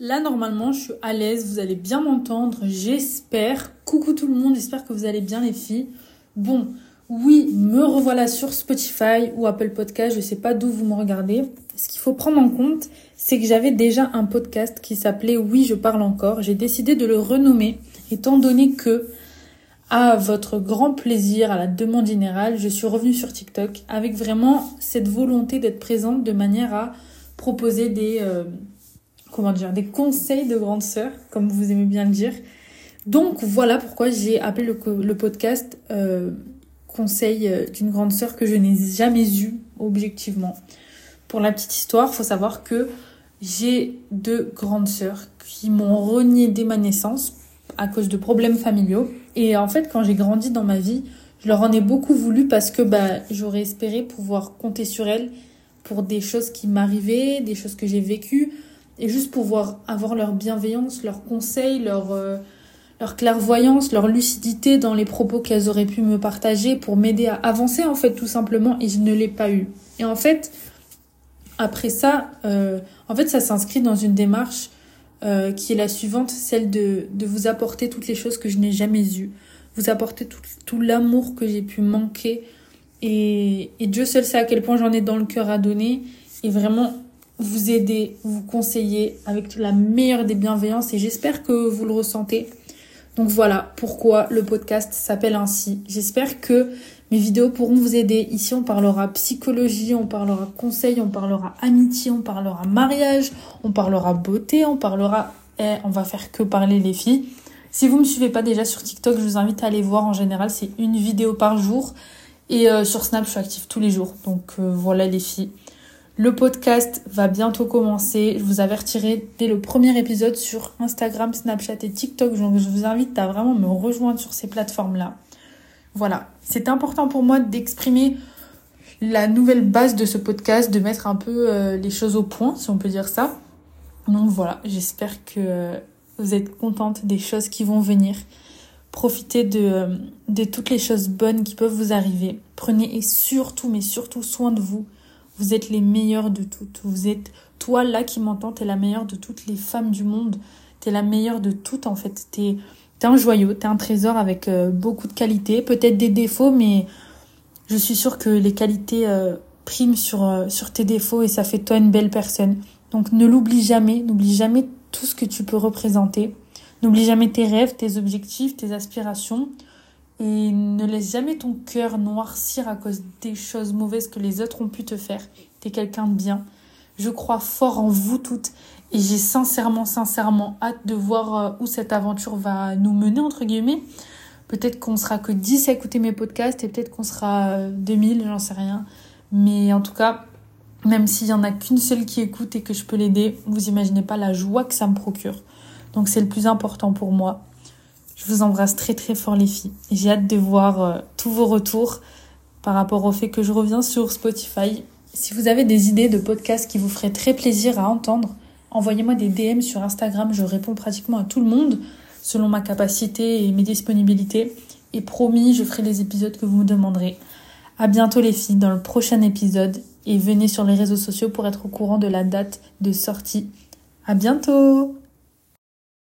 Là, normalement, je suis à l'aise, vous allez bien m'entendre, j'espère. Coucou tout le monde, j'espère que vous allez bien les filles. Bon, oui, me revoilà sur Spotify ou Apple Podcast, je sais pas d'où vous me regardez. Ce qu'il faut prendre en compte, c'est que j'avais déjà un podcast qui s'appelait Oui, je parle encore. J'ai décidé de le renommer, étant donné que, à votre grand plaisir, à la demande générale, je suis revenue sur TikTok avec vraiment cette volonté d'être présente de manière à proposer des... Euh, comment dire, des conseils de grande sœur, comme vous aimez bien le dire. Donc voilà pourquoi j'ai appelé le, podcast euh, Conseil euh, d'une grande sœur que je n'ai jamais eu objectivement. Pour la petite histoire, faut savoir que j'ai deux grandes sœurs qui m'ont renié dès ma naissance à cause de problèmes familiaux. Et en fait, quand j'ai grandi dans ma vie, je leur en ai beaucoup voulu parce que bah, j'aurais espéré pouvoir compter sur elles pour des choses qui m'arrivaient, des choses que j'ai vécues, et juste pouvoir avoir leur bienveillance, leurs conseils, leur, leur clairvoyance, leur lucidité dans les propos qu'elles auraient pu me partager pour m'aider à avancer en fait tout simplement. Et je ne l'ai pas eu. Et en fait, après ça, euh, en fait ça s'inscrit dans une démarche euh, qui est la suivante, celle de, de vous apporter toutes les choses que je n'ai jamais eues, vous apporter tout, tout l'amour que j'ai pu manquer. Et, et Dieu seul sait à quel point j'en ai dans le cœur à donner. Et vraiment vous aider, vous conseiller avec la meilleure des bienveillances et j'espère que vous le ressentez. Donc voilà pourquoi le podcast s'appelle ainsi. J'espère que mes vidéos pourront vous aider. Ici, on parlera psychologie, on parlera conseil, on parlera amitié, on parlera mariage, on parlera beauté, on parlera... Eh, on va faire que parler les filles. Si vous me suivez pas déjà sur TikTok, je vous invite à aller voir. En général, c'est une vidéo par jour. Et euh, sur Snap, je suis active tous les jours. Donc euh, voilà les filles. Le podcast va bientôt commencer. Je vous avertirai dès le premier épisode sur Instagram, Snapchat et TikTok. Donc je vous invite à vraiment me rejoindre sur ces plateformes-là. Voilà, c'est important pour moi d'exprimer la nouvelle base de ce podcast, de mettre un peu euh, les choses au point, si on peut dire ça. Donc voilà, j'espère que euh, vous êtes contente des choses qui vont venir. Profitez de, euh, de toutes les choses bonnes qui peuvent vous arriver. Prenez et surtout, mais surtout soin de vous. Vous êtes les meilleures de toutes. Vous êtes, toi là qui m'entends, t'es la meilleure de toutes les femmes du monde. T'es la meilleure de toutes en fait. T'es es un joyau, t'es un trésor avec euh, beaucoup de qualités, peut-être des défauts, mais je suis sûre que les qualités euh, priment sur, euh, sur tes défauts et ça fait toi une belle personne. Donc ne l'oublie jamais, n'oublie jamais tout ce que tu peux représenter. N'oublie jamais tes rêves, tes objectifs, tes aspirations. Et ne laisse jamais ton cœur noircir à cause des choses mauvaises que les autres ont pu te faire. T'es quelqu'un de bien. Je crois fort en vous toutes et j'ai sincèrement, sincèrement hâte de voir euh, où cette aventure va nous mener, entre guillemets. Peut-être qu'on sera que 10 à écouter mes podcasts et peut-être qu'on sera 2000, euh, j'en sais rien. Mais en tout cas, même s'il y en a qu'une seule qui écoute et que je peux l'aider, vous imaginez pas la joie que ça me procure. Donc c'est le plus important pour moi. Je vous embrasse très très fort les filles. J'ai hâte de voir euh, tous vos retours par rapport au fait que je reviens sur Spotify. Si vous avez des idées de podcasts qui vous feraient très plaisir à entendre, envoyez-moi des DM sur Instagram. Je réponds pratiquement à tout le monde selon ma capacité et mes disponibilités. Et promis, je ferai les épisodes que vous me demanderez. À bientôt les filles dans le prochain épisode et venez sur les réseaux sociaux pour être au courant de la date de sortie. À bientôt!